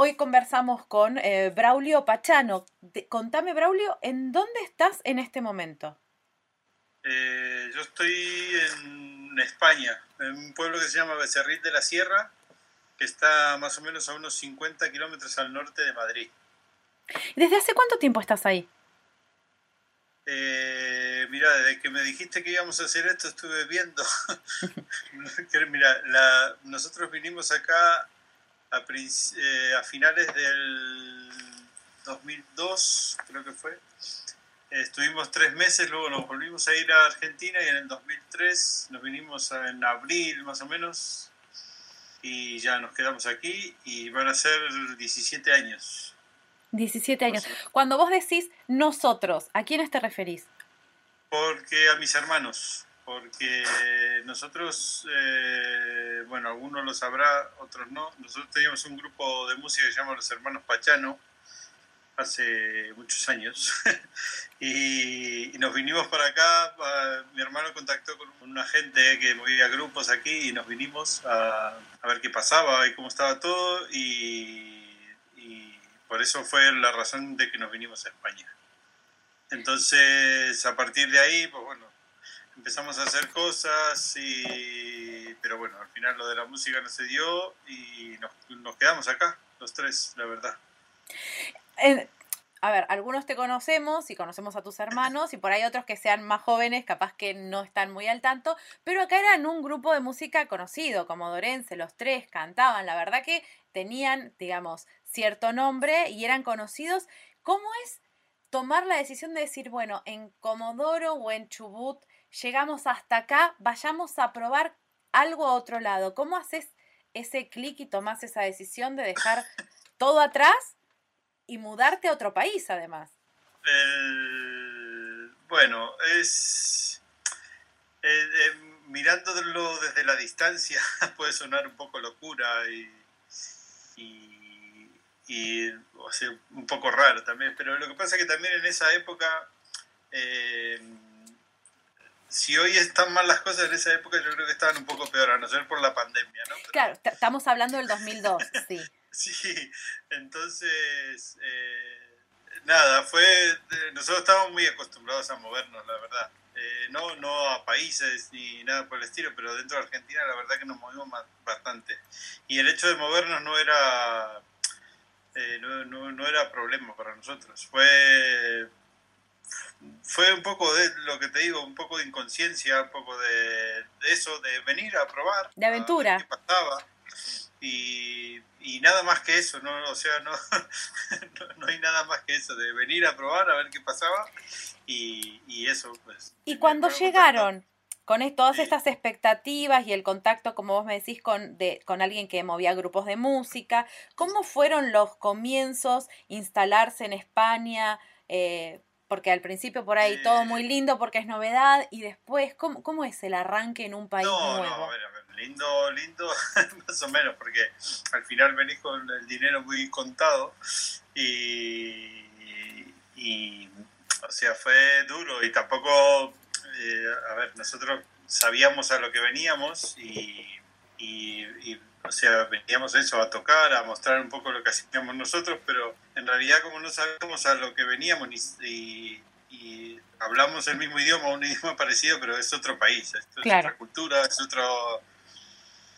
Hoy conversamos con eh, Braulio Pachano. contame, Braulio, ¿en dónde estás en este momento? Eh, yo estoy en España, en un pueblo que se llama Becerril de la Sierra, que está más o menos a unos 50 kilómetros al norte de Madrid. ¿Desde hace cuánto tiempo estás ahí? Eh, mira, desde que me dijiste que íbamos a hacer esto estuve viendo. mira, nosotros vinimos acá a, eh, a, finales del 2002, creo que fue. Estuvimos tres meses, luego nos volvimos a ir a Argentina y en el 2003 nos vinimos en abril más o menos y ya nos quedamos aquí y van a ser 17 años. 17 años. Cuando vos decís nosotros, ¿a quiénes te referís? Porque a mis hermanos, porque nosotros, eh, bueno, algunos lo sabrá, otros no. Nosotros teníamos un grupo de música que se llama Los Hermanos Pachano hace muchos años y, nos vinimos para acá. mi hermano contactó con un agente que movía grupos aquí y nos vinimos a, a ver qué pasaba y cómo estaba todo y por eso fue la razón de que nos vinimos a España. Entonces, a partir de ahí, pues bueno, empezamos a hacer cosas, y, pero bueno, al final lo de la música no se dio y nos, quedamos acá, los tres, la verdad. a ver, algunos te conocemos y conocemos a tus hermanos y por ahí otros que sean más jóvenes, capaz que no están muy al tanto, pero acá eran un grupo de música conocido, como Dorense, los tres cantaban, la verdad que tenían, digamos, cierto nombre y eran conocidos. ¿Cómo es tomar la decisión de decir, bueno, en Comodoro o en Chubut llegamos hasta acá, vayamos a probar algo a otro lado? ¿Cómo haces ese clic y tomas esa decisión de dejar todo atrás y mudarte a otro país además? bueno, es... Eh, eh, mirándolo desde la distancia puede sonar un poco locura y y o sea, un poco raro también, pero lo que pasa es que también en esa época, eh, si hoy están mal las cosas, en esa época yo creo que estaban un poco peor, a no ser por la pandemia, ¿no? claro, estamos hablando del 2002, sí. sí, entonces, eh, nada, fue, nosotros estábamos muy acostumbrados a movernos, la verdad. Eh, no, no a países ni nada por el estilo, pero dentro de Argentina la verdad que nos movimos bastante. Y el hecho de movernos no era eh, no, no, era problema para nosotros. Fue, fue un poco de lo que te digo, un poco de inconsciencia, un poco de, eso, de venir a probar. De aventura. Y, y, nada más que eso, ¿no? O sea, no, no, hay nada más que eso, de venir a probar, a ver qué pasaba. Y, y eso, pues. Y cuando llegaron, con todas estas expectativas y el contacto, como vos me decís, con, de, con alguien que movía grupos de música, ¿cómo fueron los comienzos, instalarse en España? Eh, porque al principio por ahí todo muy lindo porque es novedad y después, ¿cómo, cómo es el arranque en un país nuevo? No, a ver, a ver, lindo, lindo, más o menos, porque al final venís con el dinero muy contado y, y o sea, fue duro y tampoco eh, a ver, nosotros sabíamos a lo que veníamos y, o sea, veníamos eso, a tocar, a mostrar un poco lo que hacíamos nosotros, pero en realidad como no sabíamos a lo que veníamos y, hablamos el mismo idioma, un idioma parecido, pero es otro país, es otra cultura, es otro...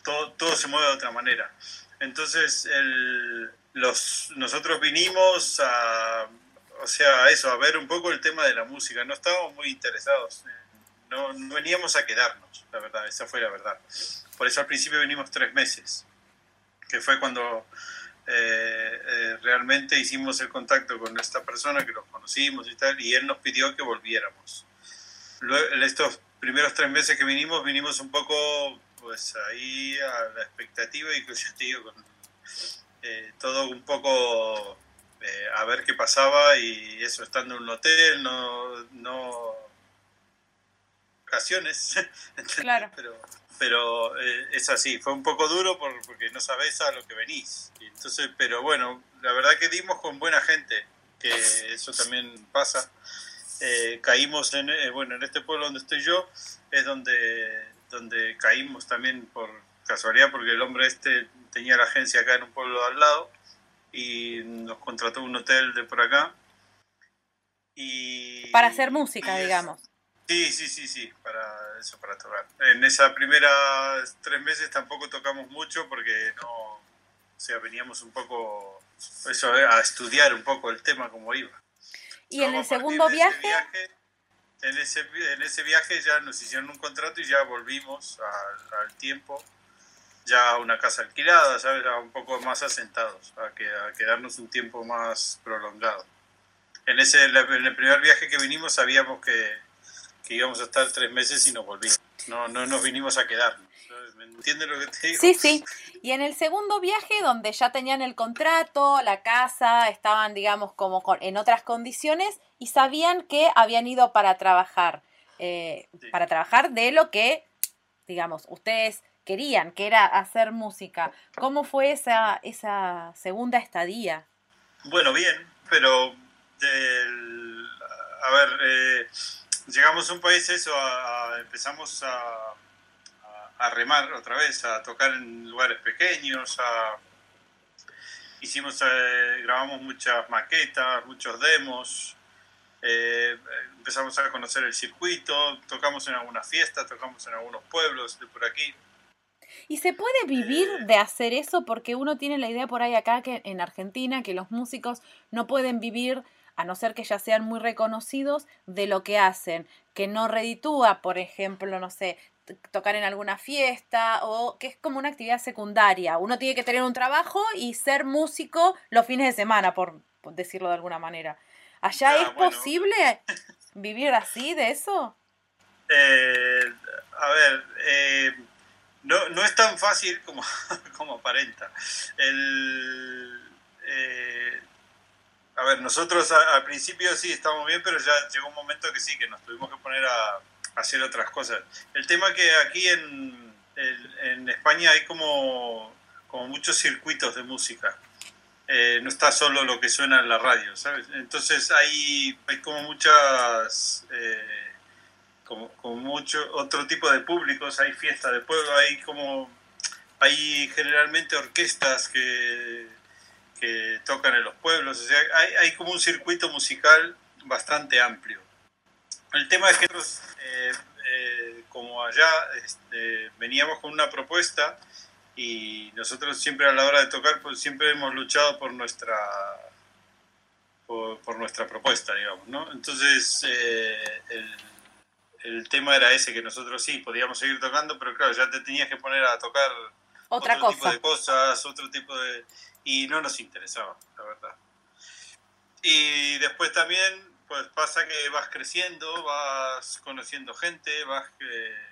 Todo, todo se mueve de otra manera. Entonces, el, los, nosotros vinimos a, o sea, eso, a ver un poco el tema de la música. No estábamos muy interesados no, veníamos a quedarnos, la verdad, esa fue la verdad. Por eso al principio venimos tres meses, que fue cuando eh, eh, realmente hicimos el contacto con esta persona que los conocimos y tal, y él nos pidió que volviéramos. Luego, en estos primeros tres meses que vinimos, vinimos un poco pues ahí a la expectativa y que eh, todo un poco a ver qué pasaba y eso estando en un hotel, no, no ocasiones, claro. pero, pero eh, es así, fue un poco duro porque no sabes a lo que venís. Entonces, pero bueno, la verdad que dimos con buena gente, que eso también pasa. Eh, caímos en, bueno, en este pueblo donde estoy yo, es donde, donde caímos también por casualidad, porque el hombre este tenía la agencia acá en un pueblo al lado y nos contrató un hotel de por acá. Y, para hacer música, digamos. Sí, sí, sí, sí, para eso, para tocar. En esa primera tres meses tampoco tocamos mucho porque no, o sea, veníamos un poco eso, a estudiar un poco el tema como iba. ¿Y en el segundo viaje? en, ese, en ese viaje ya nos hicieron un contrato y ya volvimos al tiempo ya una casa alquilada, ¿sabes? un poco más asentados, a, que, a quedarnos un tiempo más prolongado. En, ese, en el primer viaje que vinimos sabíamos que, que íbamos a estar tres meses y nos volvimos. No, no nos vinimos a quedarnos. ¿Me entiendes lo que te digo? Sí, sí. Y en el segundo viaje, donde ya tenían el contrato, la casa, estaban, digamos, como en otras condiciones y sabían que habían ido para trabajar, eh, para trabajar de lo que, digamos, ustedes querían, que era hacer música. ¿Cómo fue esa, esa segunda estadía? Bueno, bien, pero a ver, eh, llegamos a un país eso, empezamos a, a, remar otra vez, a tocar en lugares pequeños, hicimos, eh, grabamos muchas maquetas, muchos demos, eh, empezamos a conocer el circuito, tocamos en algunas fiestas, tocamos en algunos pueblos de por aquí. ¿Y se puede vivir de hacer eso? Porque uno tiene la idea por ahí acá que en Argentina que los músicos no pueden vivir a no ser que ya sean muy reconocidos de lo que hacen, que no reditúa, por ejemplo, no sé, tocar en alguna fiesta o que es como una actividad secundaria. Uno tiene que tener un trabajo y ser músico los fines de semana, por, decirlo de alguna manera. ¿Allá ah, es posible vivir así de eso? Eh, a ver, eh, no, no es tan fácil como, como aparenta. El, eh, a ver, nosotros al principio sí estamos bien, pero ya llegó un momento que sí, que nos tuvimos que poner a, hacer otras cosas. El tema que aquí en, en España hay como, como muchos circuitos de música. Eh, no está solo lo que suena en la radio, ¿sabes? Entonces hay, hay como muchas... Eh, como, mucho otro tipo de públicos, hay fiesta de pueblo, hay como hay generalmente orquestas que, que tocan en los pueblos, o sea, hay, hay como un circuito musical bastante amplio. El tema es que nosotros, eh, eh, como allá, este, veníamos con una propuesta y nosotros siempre a la hora de tocar, pues siempre hemos luchado por nuestra por, nuestra propuesta, digamos, ¿no? Entonces, eh, el, el tema era ese, que nosotros sí podíamos seguir tocando, pero claro, ya te tenías que poner a tocar Otra otro cosa. tipo de cosas, otro tipo de... y no nos interesaba, la verdad. Y después también, pues pasa que vas creciendo, vas conociendo gente, vas... que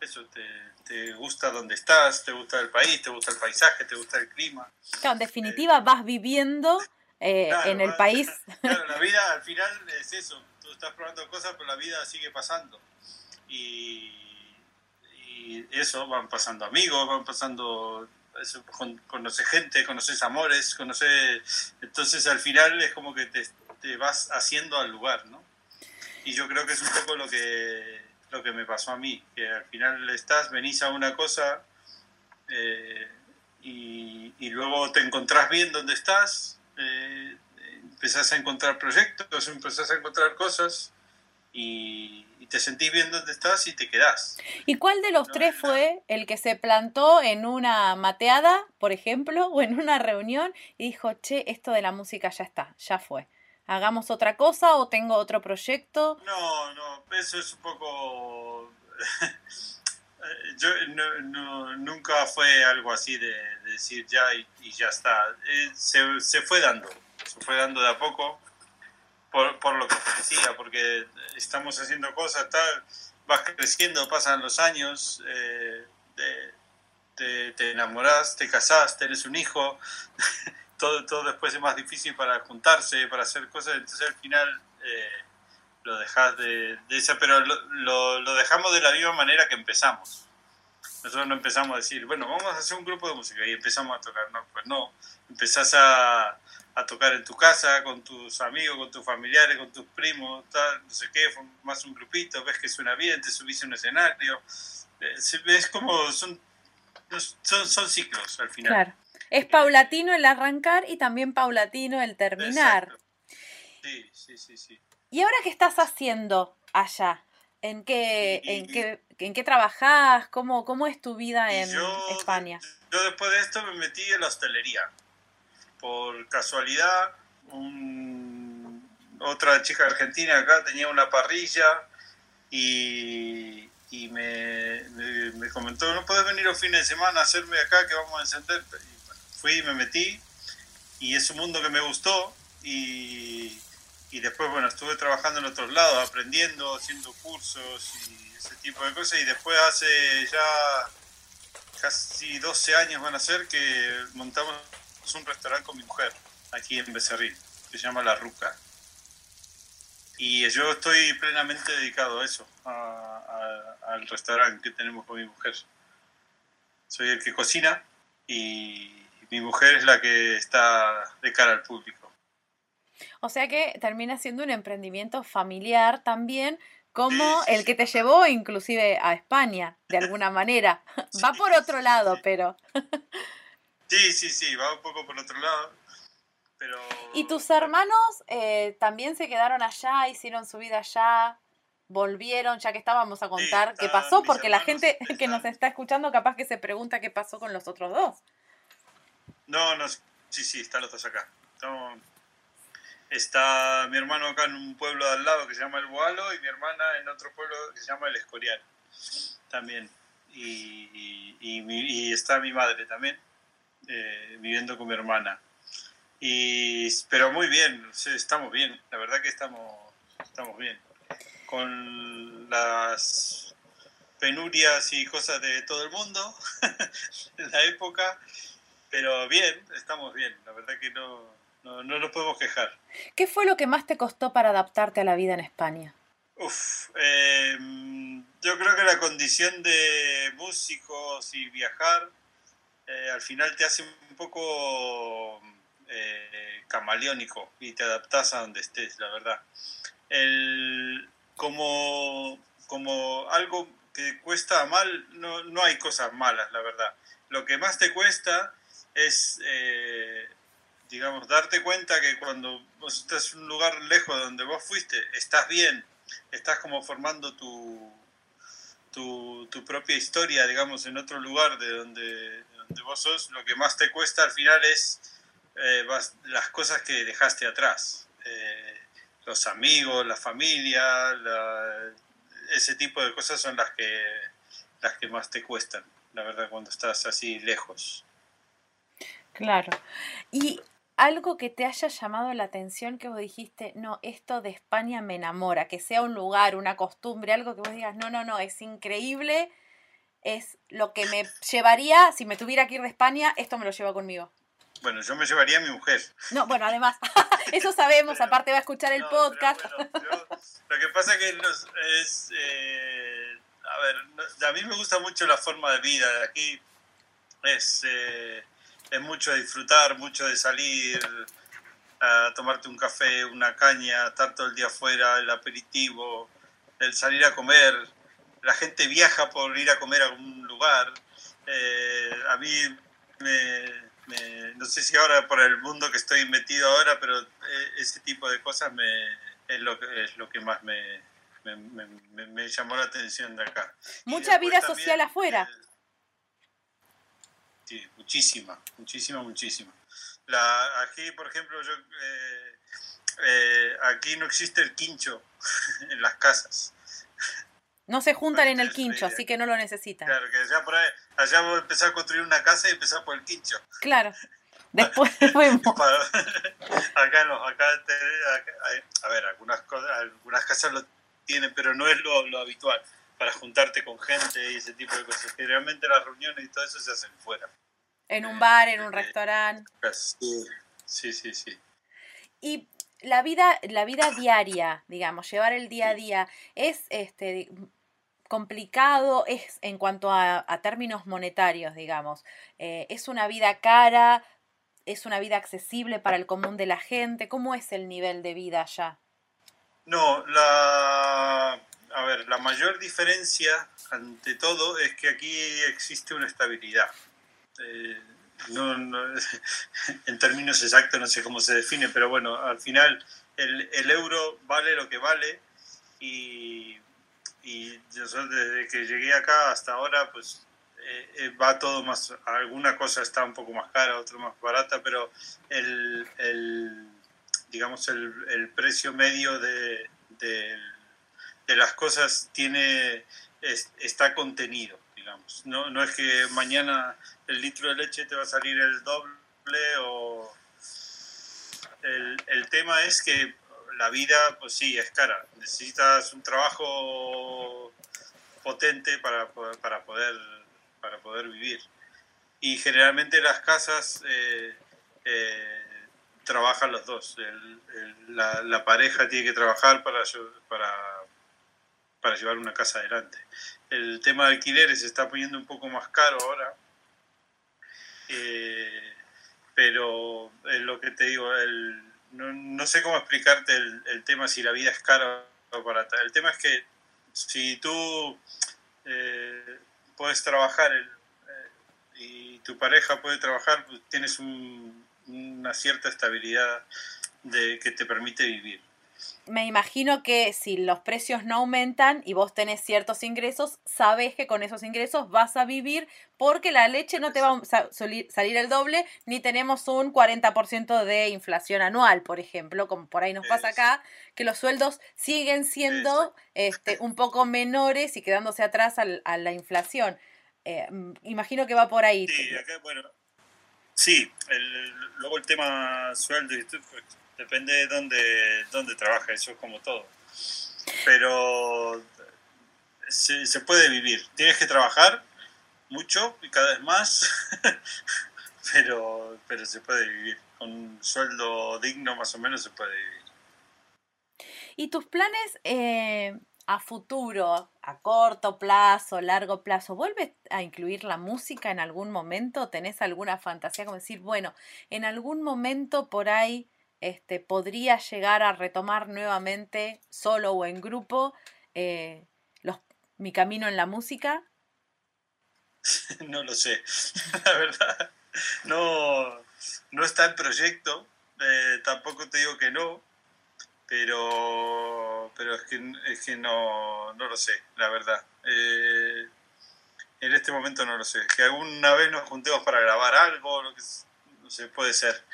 eso, te, te, gusta donde estás, te gusta el país, te gusta el paisaje, te gusta el clima. Claro, en definitiva vas viviendo eh, en el país. Claro, la vida al final es eso, estás probando cosas, pero la vida sigue pasando. Y, eso, van pasando amigos, van pasando, conoces gente, conoces amores, conoces... Entonces al final es como que te, vas haciendo al lugar, ¿no? Y yo creo que es un poco lo que, lo que me pasó a mí, que al final estás, venís a una cosa eh, y, y, luego te encontrás bien donde estás. Eh, empezás a encontrar proyectos, empezás a encontrar cosas y, te sentís bien donde estás y te quedás. ¿Y cuál de los tres fue el que se plantó en una mateada, por ejemplo, o en una reunión y dijo, che, esto de la música ya está, ya fue? ¿Hagamos otra cosa o tengo otro proyecto? No, no, eso es un poco... Yo no, nunca fue algo así de, decir ya y, ya está. Eh, se, se fue dando se fue dando de a poco por, por lo que decía, porque estamos haciendo cosas, tal, vas creciendo, pasan los años, eh, te, te, enamorás, te casás, tenés un hijo todo, todo después es más difícil para juntarse, para hacer cosas, entonces al final eh, lo dejas de, de esa, pero lo, lo, lo, dejamos de la misma manera que empezamos. Nosotros no empezamos a decir, bueno, vamos a hacer un grupo de música y empezamos a tocar, no, pues no, empezás a, a tocar en tu casa, con tus amigos, con tus familiares, con tus primos, tal, no sé qué, formas un grupito, ves que suena bien, te subís a un escenario, es como, son, son, son ciclos al final. Claro. Es paulatino el arrancar y también paulatino el terminar. Sí, sí, sí, sí. ¿Y ahora qué estás haciendo allá? ¿En qué, en qué, en qué trabajás? ¿Cómo, ¿Cómo es tu vida en España? Yo después de esto me metí en la hostelería. Por casualidad, un, otra chica argentina acá tenía una parrilla y, me, me, me, comentó, no puedes venir los fines de semana a hacerme acá que vamos a encender. Y fui y me metí y es un mundo que me gustó y, y después, bueno, estuve trabajando en otros lados, aprendiendo, haciendo cursos y ese tipo de cosas. Y después hace ya casi 12 años van a ser que montamos un restaurante con mi mujer aquí en Becerril, que se llama La Ruca. Y yo estoy plenamente dedicado a eso, a, a, al restaurante que tenemos con mi mujer. Soy el que cocina y mi mujer es la que está de cara al público. O sea que termina siendo un emprendimiento familiar también, como el que te llevó inclusive a España, de alguna manera. Va por otro lado, pero... sí, sí, sí, va un poco por otro lado. Pero... ¿Y tus hermanos eh, también se quedaron allá, hicieron su vida allá? volvieron, ya que estábamos a contar Sí, qué pasó, porque la gente que nos está escuchando capaz que se pregunta qué pasó con los otros dos. No, no, sí, sí, están los dos acá. Estamos- Está mi hermano acá en un pueblo de al lado que se llama El Boalo y mi hermana en otro pueblo que se llama El Escorial también. Y, y- y y está mi madre también eh, viviendo con mi hermana. Y, pero muy bien, estamos bien, la verdad que estamos, estamos bien. Con las penurias y cosas de todo el mundo la época, pero bien, estamos bien, la verdad que no, no, no nos podemos quejar. ¿Qué fue lo que más te costó para adaptarte a la vida en España? Uf, eh, yo creo que la condición de músicos y viajar eh, al final te hace un poco eh, camaleónico y te adaptas a donde estés, la verdad. El, como, como algo que cuesta mal, no, no hay cosas malas, la verdad. Lo que más te cuesta es, eh, digamos, darte cuenta que cuando vos estás en un lugar lejos de donde vos fuiste, estás bien, estás como formando tu, tu, tu propia historia, digamos, en otro lugar de donde, de donde vos sos, lo que más te cuesta al final es eh, las cosas que dejaste atrás. Eh, los amigos, la familia, ese tipo de cosas son las que, las que más te cuestan, la verdad, cuando estás así lejos. Claro. ¿Y algo que te haya llamado la atención que vos dijiste, no, esto de España me enamora, que sea un lugar, una costumbre, algo que vos digas, no, no, no, es increíble, es lo que me llevaría, si me tuviera que ir de España, esto me lo llevo conmigo. Bueno, yo me llevaría a mi mujer. No, bueno, además, eso sabemos, aparte va a escuchar el No, pero podcast. bueno, yo- lo que pasa que los- es, eh, a ver, a mí me gusta mucho la forma de vida de aquí. Es, eh, es mucho de disfrutar, mucho de salir a tomarte un café, una caña, estar todo el día afuera, el aperitivo, el salir a comer. La gente viaja por ir a comer a algún lugar. Eh, a mí me, me- no sé si ahora por el mundo que estoy metido ahora, pero eh, ese tipo de cosas me, es, lo que, es lo que más me, llamó la atención de acá. Mucha vida también, social afuera. eh, sí, muchísima, muchísima, muchísima. La, aquí, por ejemplo, yo eh, eh, aquí no existe el quincho en las casas. No se juntan en el quincho, eh, así que no lo necesitan. Claro, que allá por ahí, allá vos empezás a construir una casa y empezás por el quincho. Claro. Después. Para- acá no, acá, te- acá hay- a ver, algunas cosas, algunas casas lo tienen, pero no es lo, lo habitual para juntarte con gente y ese tipo de cosas. Generalmente las reuniones y todo eso se hacen fuera. En un bar, en un restaurante. Sí, sí, sí, sí. Y la vida, la vida diaria, digamos, llevar el día a día, es este complicado, es en cuanto a, términos monetarios, digamos. Eh, es una vida cara, es una vida accesible para el común de la gente. ¿Cómo es el nivel de vida allá? No, la, a ver, la mayor diferencia ante todo es que aquí existe una estabilidad. Eh, no, en términos exactos no sé cómo se define, pero bueno, al final el, el euro vale lo que vale y, y desde que llegué acá hasta ahora pues eh, eh, va todo más, alguna cosa está un poco más cara, otra más barata, pero el, digamos el, precio medio de, de, de, las cosas tiene está contenido, digamos. No, no es que mañana el litro de leche te va a salir el doble o... El, el tema es que la vida, pues sí, es cara. Necesitas un trabajo potente para, para, poder, para poder vivir. Y generalmente las casas eh, eh, trabajan los dos. la, la, pareja tiene que trabajar para, para, para llevar una casa adelante. El tema de alquileres se está poniendo un poco más caro ahora eh, pero es lo que te digo, el, no, sé cómo explicarte el, tema si la vida es cara o barata. El tema es que si tú eh, puedes trabajar eh, y tu pareja puede trabajar, pues tienes una cierta estabilidad de, que te permite vivir me imagino que si los precios no aumentan y vos tenés ciertos ingresos, sabes que con esos ingresos vas a vivir porque la leche no te va a salir el doble, ni tenemos un 40% de inflación anual, por ejemplo, como por ahí nos pasa acá, que los sueldos siguen siendo este, un poco menores y quedándose atrás a la inflación. Eh, mm, imagino que va por ahí. Sí, acá, bueno, sí luego el tema sueldo y pues, depende de dónde, dónde trabaja, eso es como todo. Pero se, puede vivir. Tienes que trabajar mucho y cada vez más, pero, pero se puede vivir. Con un sueldo digno más o menos se puede vivir. ¿Y tus planes eh, a futuro, a corto plazo, largo plazo, vuelves a incluir la música en algún momento? ¿Tenés alguna fantasía como decir, bueno, en algún momento por ahí este, podría llegar a retomar nuevamente, solo o en grupo, eh, los, mi camino en la música? No lo sé, la verdad. No, no está el proyecto, eh, tampoco te digo que no, pero, pero es, que, es que no, no lo sé, la verdad. Eh, en este momento no lo sé. Que alguna vez nos juntemos para grabar algo, lo que, no sé, puede ser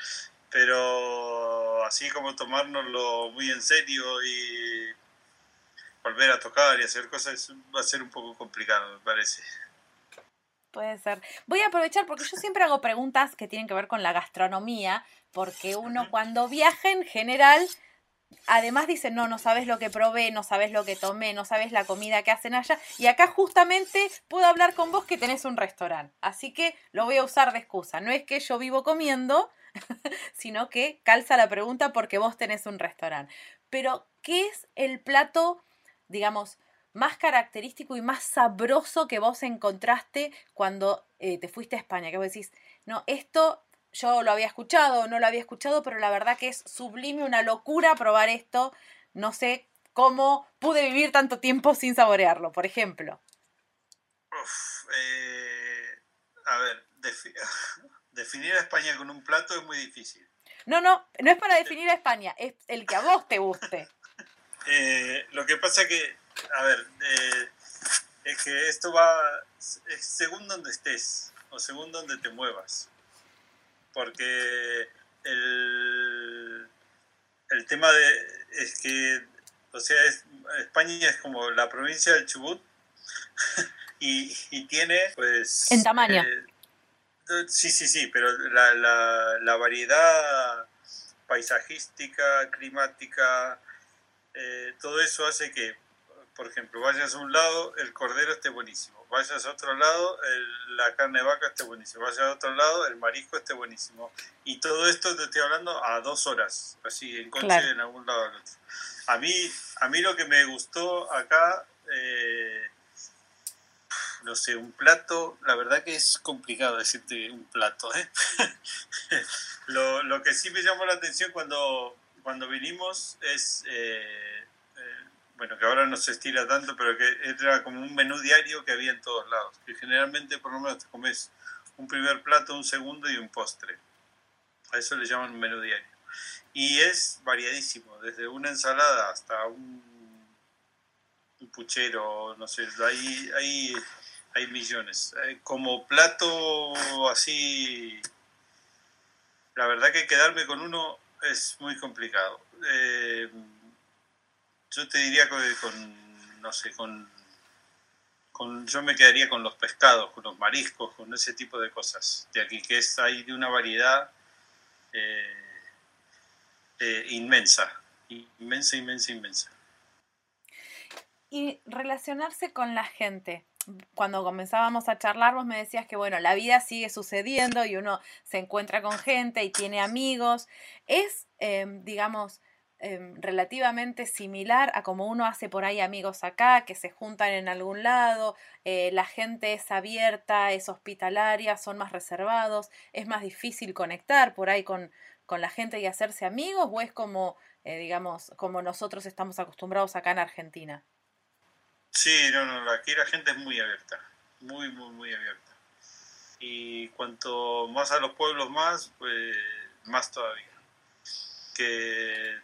pero así como tomárnoslo muy en serio y volver a tocar y hacer cosas va a ser un poco complicado, me parece. Puede ser. Voy a aprovechar porque yo siempre hago preguntas que tienen que ver con la gastronomía, porque uno cuando viaja en general, además dice, no, no sabes lo que probé, no sabes lo que tomé, no sabes la comida que hacen allá, y acá justamente puedo hablar con vos que tenés un restaurante, así que lo voy a usar de excusa. No es que yo vivo comiendo, sino que calza la pregunta porque vos tenés un restaurante. Pero, ¿qué es el plato, digamos, más característico y más sabroso que vos encontraste cuando eh, te fuiste a España? Que vos decís, no, esto yo lo había escuchado, no lo había escuchado, pero la verdad que es sublime, una locura probar esto. No sé cómo pude vivir tanto tiempo sin saborearlo, por ejemplo. Eh, a ver, definir a España con un plato es muy difícil. No, no, no es para definir a España, es el que a vos te guste. Eh, lo que pasa que, a ver, eh, es que esto va según donde estés o según donde te muevas. Porque el, el tema de, es que, o sea, España es como la provincia del Chubut y, y tiene, pues... En tamaño. Eh, Sí, sí, sí, pero la, la, variedad paisajística, climática, eh, todo eso hace que, por ejemplo, vayas a un lado, el cordero esté buenísimo, vayas a otro lado, la carne de vaca esté buenísima, vayas a otro lado, el marisco esté buenísimo. Y todo esto te estoy hablando a dos horas, así, en coche en algún lado. A mí, a mí lo que me gustó acá, eh, no sé, un plato, la verdad que es complicado decirte un plato. ¿eh? lo, lo, que sí me llamó la atención cuando, cuando vinimos es... Eh, bueno, que ahora no se estila tanto, pero que era como un menú diario que había en todos lados. Generalmente por lo menos te comes un primer plato, un segundo y un postre. A eso le llaman menú diario. Y es variadísimo, desde una ensalada hasta un, un puchero, no sé, ahí, ahí hay millones. Eh, como plato así, la verdad que quedarme con uno es muy complicado. Eh, yo te diría que con, no sé, con, con, yo me quedaría con los pescados, con los mariscos, con ese tipo de cosas de aquí, que es hay de una variedad eh, inmensa, inmensa, inmensa, inmensa. Y relacionarse con la gente. Cuando comenzábamos a charlar, vos me decías que, bueno, la vida sigue sucediendo y uno se encuentra con gente y tiene amigos. Es, eh, digamos, Em, relativamente similar a como uno hace por ahí amigos acá, que se juntan en algún lado, eh, la gente es abierta, es hospitalaria, son más reservados, es más difícil conectar por ahí con, con la gente y hacerse amigos, o es como, eh, digamos, como nosotros estamos acostumbrados acá en Argentina? Sí, no, no, aquí la gente es muy abierta, muy, muy, muy abierta. Y cuanto más a los pueblos más, pues más todavía. Que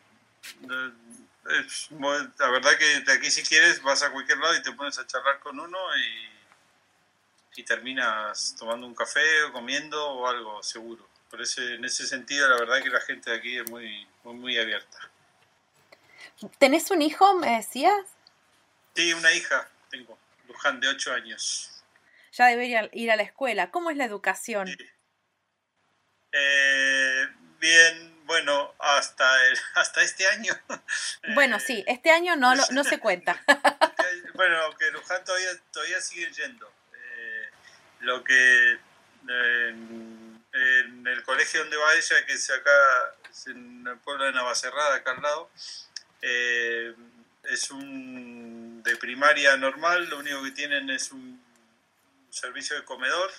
la verdad que de aquí si quieres vas a cualquier lado y te pones a charlar con uno y, y terminas tomando un café o comiendo o algo, seguro. Por ese, en ese sentido, la verdad que la gente de aquí es muy, muy, abierta. ¿Tenés un hijo, me decías? Sí, una hija tengo, Luján, de 8 años. Ya debería ir a la escuela. ¿Cómo es la educación? Eh, bien, bueno, hasta, hasta este año. Bueno, sí, este año no, no se cuenta. bueno, que Luján todavía, todavía sigue yendo. Eh, lo que en, el colegio donde va ella, que es acá, en el pueblo de Navacerrada, acá al lado, eh, es un de primaria normal, lo único que tienen es un servicio de comedor,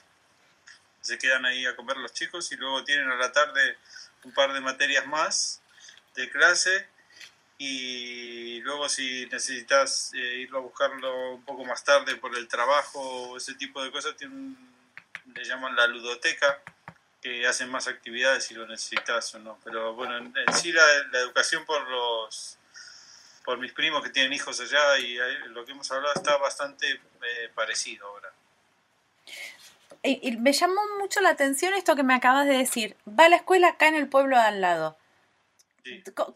se quedan ahí a comer los chicos y luego tienen a la tarde un par de materias más de clase y luego si necesitas eh, irlo a buscarlo un poco más tarde por el trabajo o ese tipo de cosas, le llaman la ludoteca, que hacen más actividades si lo necesitas o no. Pero bueno, en, sí la, educación por los por mis primos que tienen hijos allá y lo que hemos hablado está bastante eh, parecido ahora. Y, me llamó mucho la atención esto que me acabas de decir. Va a la escuela acá en el pueblo de al lado.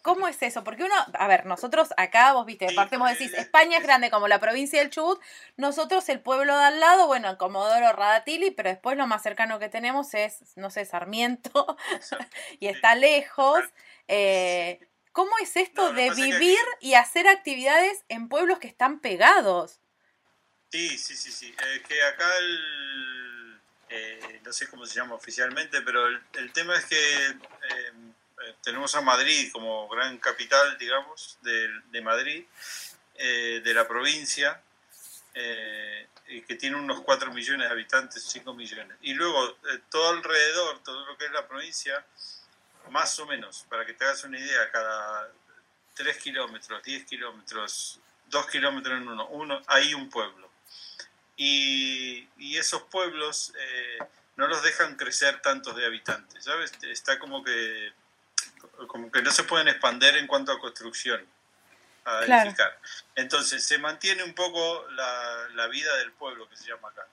¿Cómo es eso? Porque uno, a ver, nosotros acá, vos viste, partimos decís, España es grande como la provincia del Chubut, nosotros el pueblo de al lado, bueno, Comodoro Radatili, pero después lo más cercano que tenemos es, no sé, Sarmiento, y está lejos. Eh, ¿Cómo es esto de vivir y hacer actividades en pueblos que están pegados? Sí, sí, sí, sí. que acá el eh, no sé cómo se llama oficialmente, pero el, tema es que eh, eh, tenemos a Madrid como gran capital, digamos, de, Madrid, de la provincia, que tiene unos 4 millones de habitantes, 5 millones. Y luego todo alrededor, todo lo que es la provincia, más o menos, para que te hagas una idea, cada 3 kilómetros, 10 kilómetros, 2 kilómetros en uno, uno, hay un pueblo y, esos pueblos eh, no los dejan crecer tantos de habitantes, ¿sabes? Está como que, como que no se pueden expander en cuanto a construcción, a edificar. Entonces se mantiene un poco la, la, vida del pueblo que se llama acá.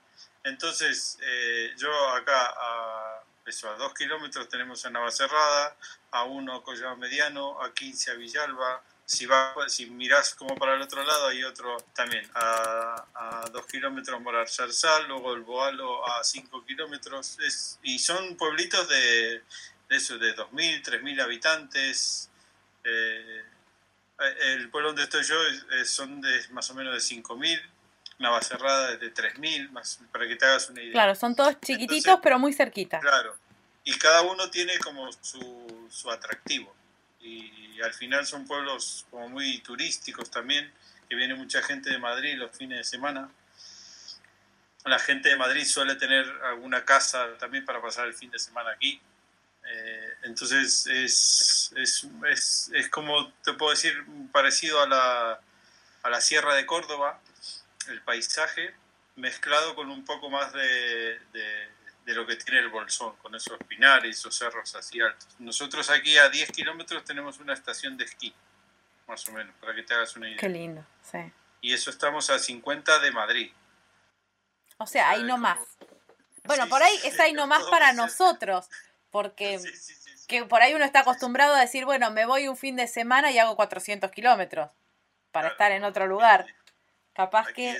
Entonces eh, yo acá a, eso, a dos kilómetros tenemos a Navacerrada, a uno a Collado Mediano, a 15 a Villalba, si, va, si miras como para el otro lado, hay otro también a, a dos kilómetros Morar Zarzal, luego el Boalo a cinco kilómetros, es, y son pueblitos de, de eso, de 2.000, 3.000 habitantes. Eh, el pueblo donde estoy yo son de, más o menos de 5.000, Navacerrada de 3.000, más, para que te hagas una idea. Claro, son todos chiquititos, pero muy cerquita. Claro, y cada uno tiene como su, su atractivo. Y al final son pueblos como muy turísticos también, que viene mucha gente de Madrid los fines de semana. La gente de Madrid suele tener alguna casa también para pasar el fin de semana aquí. Eh, entonces es, es, es, es, como, te puedo decir, parecido a la, a la Sierra de Córdoba, el paisaje, mezclado con un poco más de, de, de lo que tiene el Bolsón, con esos pinares, esos cerros así altos. Nosotros aquí a 10 kilómetros tenemos una estación de esquí, más o menos, para que te hagas una idea. Qué lindo, sí. Y eso estamos a 50 de Madrid. O sea, ahí nomás. Bueno, sí, por ahí es ahí nomás para nosotros, porque sí, sí, que por ahí uno está acostumbrado a decir, bueno, me voy un fin de semana y hago 400 kilómetros para claro. estar en otro lugar. Capaz aquí que...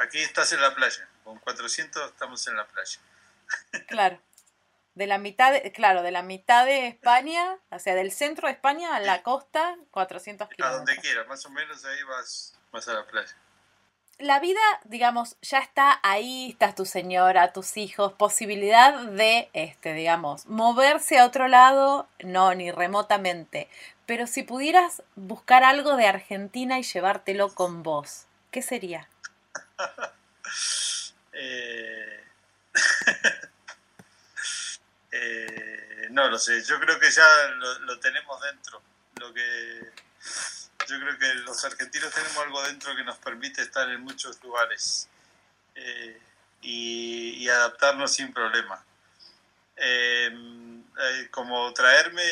Aquí estás en la playa, con 400 estamos en la playa. Claro. De la mitad, de, claro, de la mitad de España, o sea, del centro de España a la costa, 400 kilómetros. A donde quieras, más o menos ahí vas, vas a la playa la vida, digamos, ya está ahí, estás tu señora, tus hijos, posibilidad de, este, digamos, moverse a otro lado, no, ni remotamente. Pero si pudieras buscar algo de Argentina y llevártelo con vos, ¿qué sería? eh... eh... no lo sé, yo creo que ya lo, tenemos dentro. Lo que yo creo que los argentinos tenemos algo dentro que nos permite estar en muchos lugares eh, y, adaptarnos sin problema. Eh, como traerme,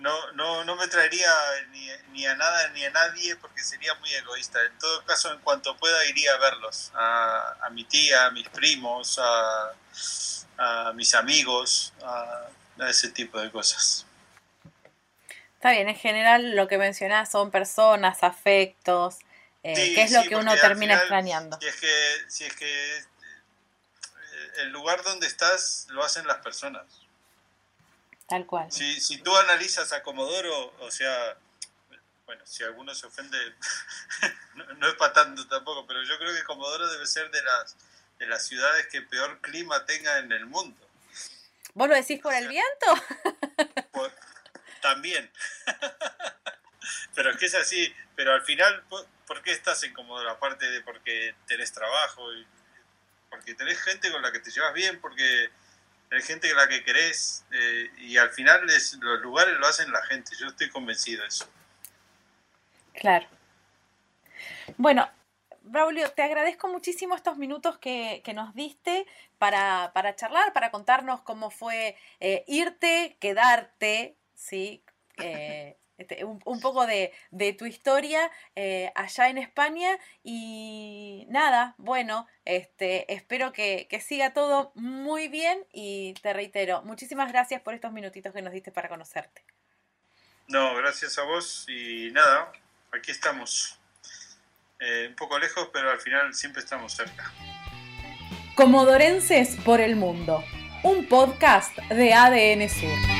no, no, no, me traería ni, ni, a nada ni a nadie porque sería muy egoísta. En todo caso, en cuanto pueda, iría a verlos, a, a mi tía, a mis primos, a, a mis amigos, a, a ese tipo de cosas. Está bien, en general lo que mencionás son personas, afectos, eh, sí, que es lo que uno termina final, extrañando. Si es que, si es que eh, el lugar donde estás lo hacen las personas. Tal cual. Si, si tú analizas a Comodoro, o sea, bueno, si alguno se ofende, no, no, es para tanto tampoco, pero yo creo que Comodoro debe ser de las, de las ciudades que peor clima tenga en el mundo. ¿Vos lo decís por el viento? Por, también. pero es que es así. Pero al final, ¿por qué estás en Comodoro? Aparte de porque tenés trabajo, y porque tenés gente con la que te llevas bien, porque tenés gente la que querés, eh, y al final los lugares lo hacen la gente. Yo estoy convencido de eso. Claro. Bueno, Braulio, te agradezco muchísimo estos minutos que, que nos diste para, para, charlar, para contarnos cómo fue eh, irte, quedarte, ¿sí? Eh, este, un, un, poco de, de tu historia eh, allá en España y nada, bueno, este, espero que, que, siga todo muy bien y te reitero, muchísimas gracias por estos minutitos que nos diste para conocerte. No, gracias a vos y nada, aquí estamos. Eh, un poco lejos, pero al final siempre estamos cerca. Comodorenses por el Mundo, un podcast de ADN Sur.